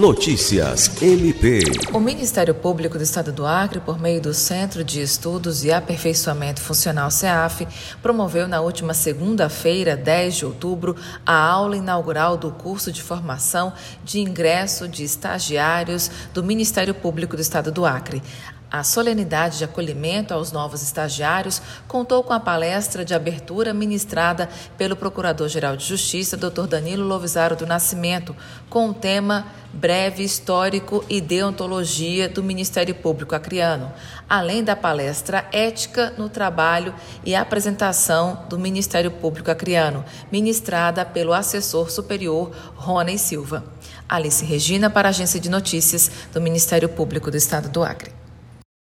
Notícias MP. O Ministério Público do Estado do Acre, por meio do Centro de Estudos e Aperfeiçoamento Funcional CEAF, promoveu na última segunda-feira, 10 de outubro, a aula inaugural do curso de formação de ingresso de estagiários do Ministério Público do Estado do Acre. A solenidade de acolhimento aos novos estagiários contou com a palestra de abertura ministrada pelo Procurador-Geral de Justiça, Dr. Danilo Lovisaro do Nascimento, com o tema Breve Histórico e Deontologia do Ministério Público Acreano, além da palestra Ética no Trabalho e apresentação do Ministério Público Acreano, ministrada pelo assessor superior Rony Silva. Alice Regina, para a Agência de Notícias do Ministério Público do Estado do Acre.